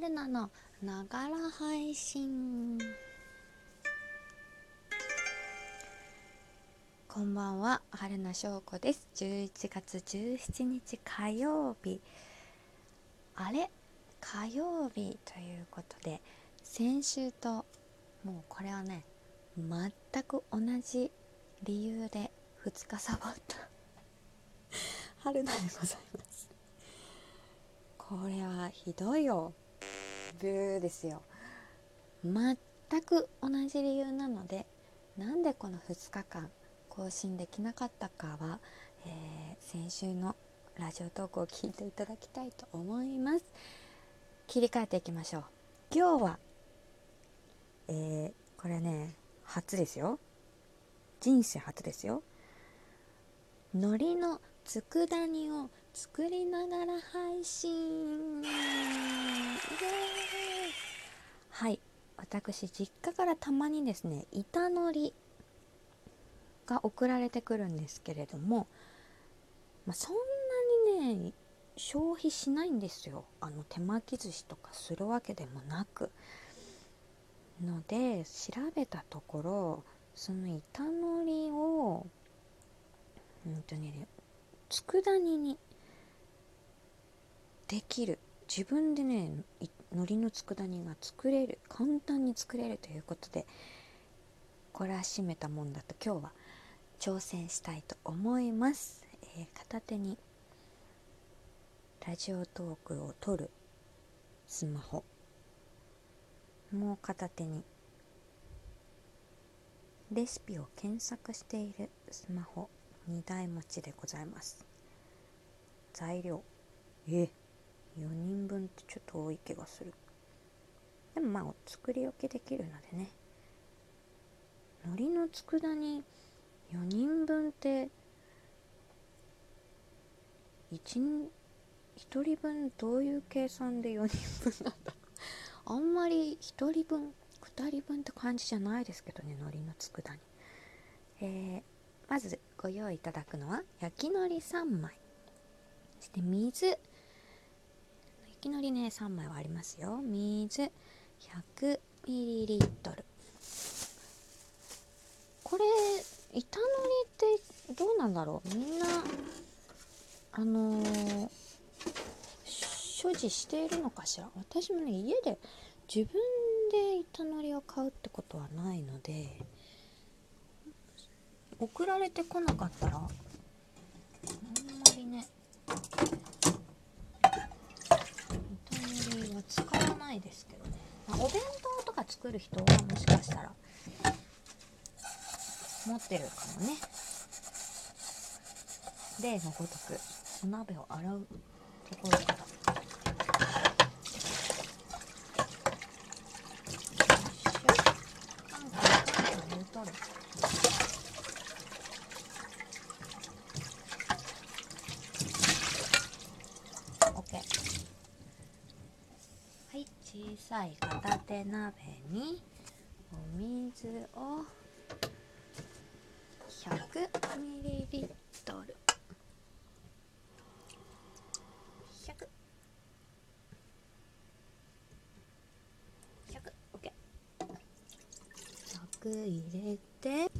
春菜の。ながら配信。こんばんは。春菜翔子です。11月17日火曜日。あれ？火曜日ということで先週ともうこれはね全く同じ理由で2日サボった。春菜でございます。これはひどいよ。ブーですよ。全く同じ理由なのでなんでこの2日間更新できなかったかは、えー、先週のラジオトークを聞いていただきたいと思います。切り替えていきましょう。今日は、えー、これね初ですよ。人生初ですよ。海苔の佃煮を作りながら配信。はい私実家からたまにですね板のりが送られてくるんですけれども、まあ、そんなにね消費しないんですよ。あの手巻き寿司とかするわけでもなく。ので調べたところその板のりをうんとね佃煮にできる。自分でね海苔の佃煮が作れる簡単に作れるということでこれは締めたもんだと今日は挑戦したいと思います、えー、片手にラジオトークを撮るスマホ。もう片手にレシピを検索しているスマホ。2台持ちでございます。材料。え？4人分ってちょっと多い気がする。でもまあお作り置きできるのでね。海苔の佃煮4人分って1 1人分どういう計算で4人分なんだ？あんまり1人分2人分って感じじゃないですけどね海苔の佃煮。えー、まずご用意いただくのは焼き海苔3枚。そして水きのりね3枚はありますよ。水 100ml これ板のりってどうなんだろう？みんなあのー、所持しているのかしら？私もね家で自分で板のりを買うってことはないので送られてこなかったらあんまりね使わないですけどね、まあ、お弁当とか作る人はもしかしたら持ってるかもね。例のごとくお鍋を洗うところから。取る。さい片手鍋。にお水を 100ml 入れて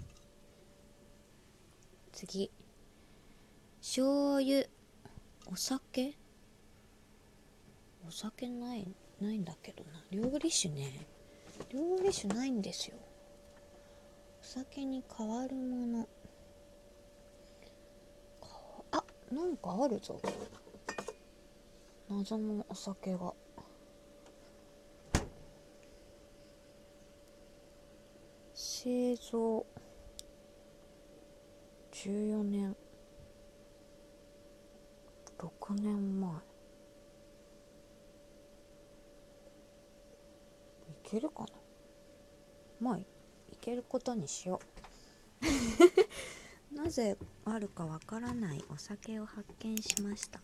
次。醤油。お酒？お酒ないないんだけどな。料理酒ね。料理酒ないんですよ。お酒に変わるもの。あなんかあるぞ。謎のお酒が。製造。14年。6年前。いけるかな？まあいけることにしよう。なぜあるかわからないお酒を発見しました。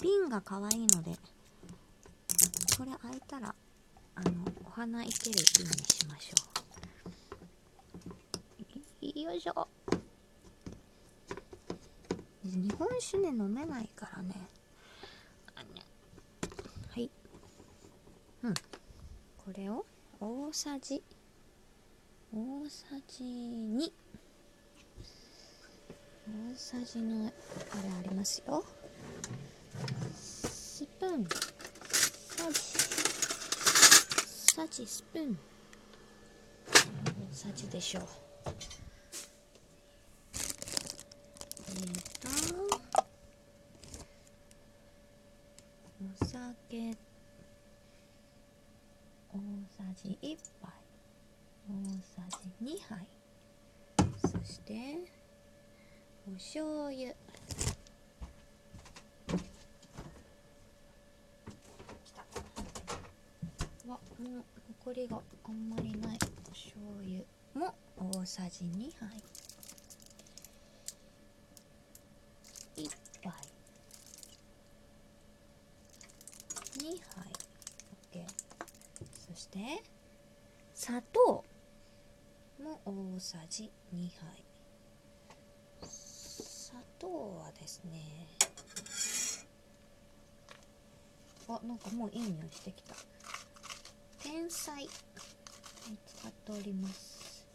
瓶が可愛いのでこれ開いたらあのお花いける瓶にしましょう。よいしょ。日本酒ね飲めないからね。はい。うん。これを大さじ大さじ2大さじのあれありますよ。スプーン。さじさじスプーン。大さじでしょう。えーと。お酒。大さじ1杯。大さじ2杯そしてお醤油。わもう残りがあんまりない。お醤油も大さじ2杯。1杯。2杯 OK そして砂糖大さじ2杯。砂糖はですね。あなんかもういい匂いしてきた。天才使っております。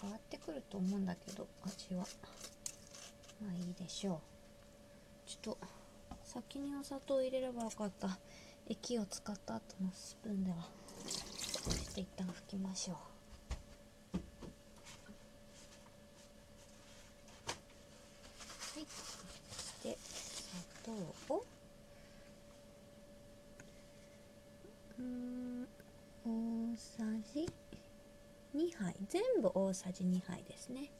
変わってくると思うんだけど味は。まあいいでしょう。ちょっと先にお砂糖入れればよかった。液を使った後のスプーンではそして一旦拭きましょうはいそして砂糖をうん大さじ2杯全部大さじ2杯ですね。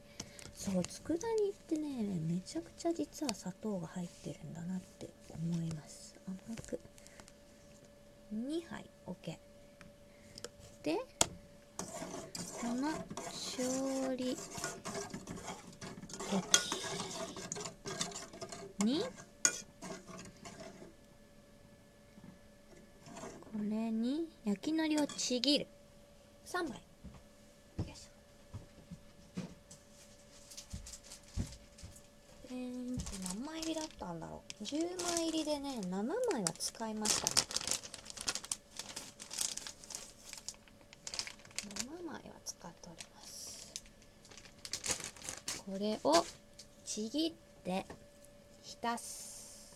そう佃煮ってねめちゃくちゃ実は砂糖が入ってるんだなって思います。甘く。2杯。OK でこの調理液に。これに焼きのりをちぎる。3枚よいしょえーと何枚入りだったんだろう。10枚入りでね7枚は使いましたね。7枚は使っております。これをちぎって浸す。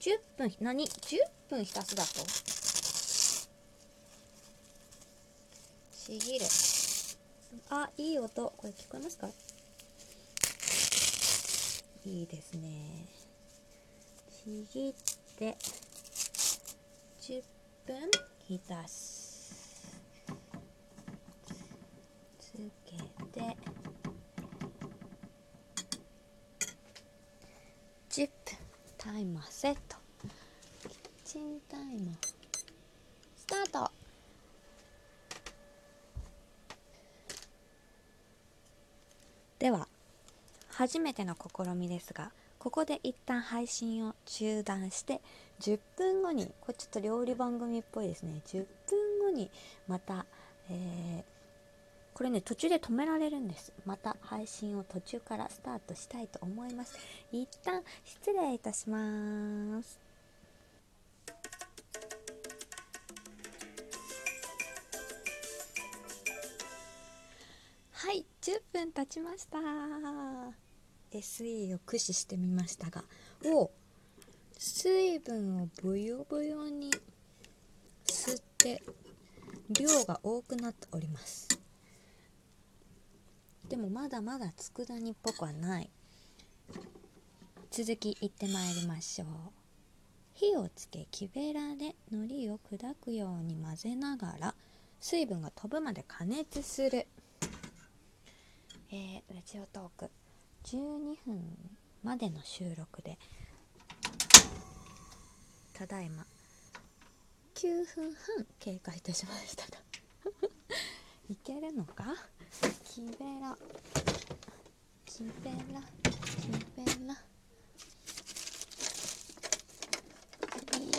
10分何？10分浸すだと？ちぎる。あいい音。これ聞こえますか？いいですね。ちぎって10分浸す。つけて10分タイマーセット。キッチンタイマースタートでは初めての試みですがここで一旦配信を中断して10分後にこれちょっと料理番組っぽいですね。10分後にまた、えーこれね途中で止められるんです。また配信を途中からスタートしたいと思います。一旦失礼いたします。はい10分経ちました。SE を駆使してみましたがお水分をブヨブヨに吸って量が多くなっております。でもまだまだ佃煮っぽくはない。続きいってまいりましょう。火をつけ木べらで海苔を砕くように混ぜながら水分が飛ぶまで加熱する。えー、ラジオトーク。12分までの収録で。ただいま。9分半経過いたしました。がいけるのか？木べら木べら木べら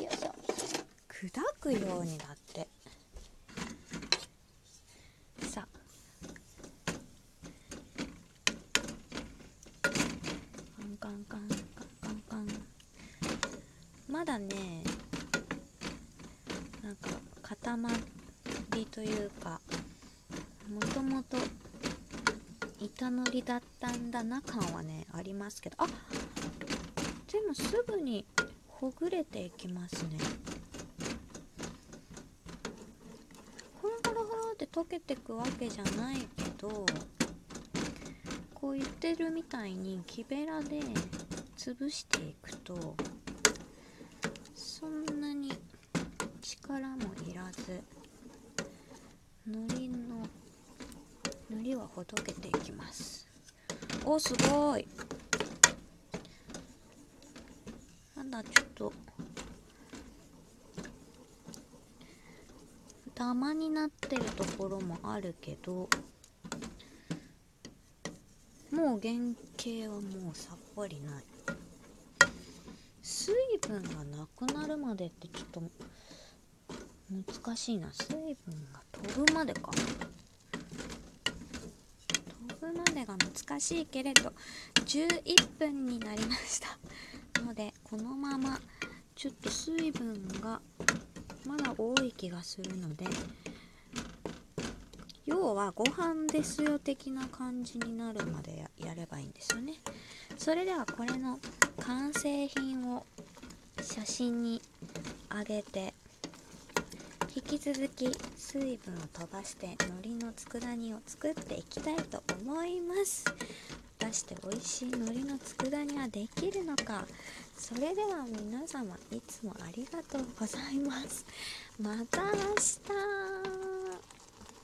よいしょ。砕くようにだってさカンカンカンカンカンカンまだねなんか固まりというかもともと板のりだったんだな感はねありますけど。あでもすぐにほぐれていきますね。ほろほろほろって溶けてくわけじゃないけどこう言ってるみたいに木べらで潰していくとそんなに力もいらず。海苔の海苔はほどけていきます。おすごい。なんだちょっとダマになってるところもあるけどもう原型はもうさっぱりない。水分がなくなるまでってちょっと難しいな。水分が飛ぶまでか。飛ぶまでが難しいけれど11分になりました。のでこのままちょっと水分がまだ多い気がするので要はご飯ですよ的な感じになるまでやればいいんですよね。それではこれの完成品を写真にあげて引き続き水分を飛ばして海苔の佃煮を作っていきたいと思います。果たして美味しい海苔の佃煮はできるのか。それでは皆様いつもありがとうございます。また明日。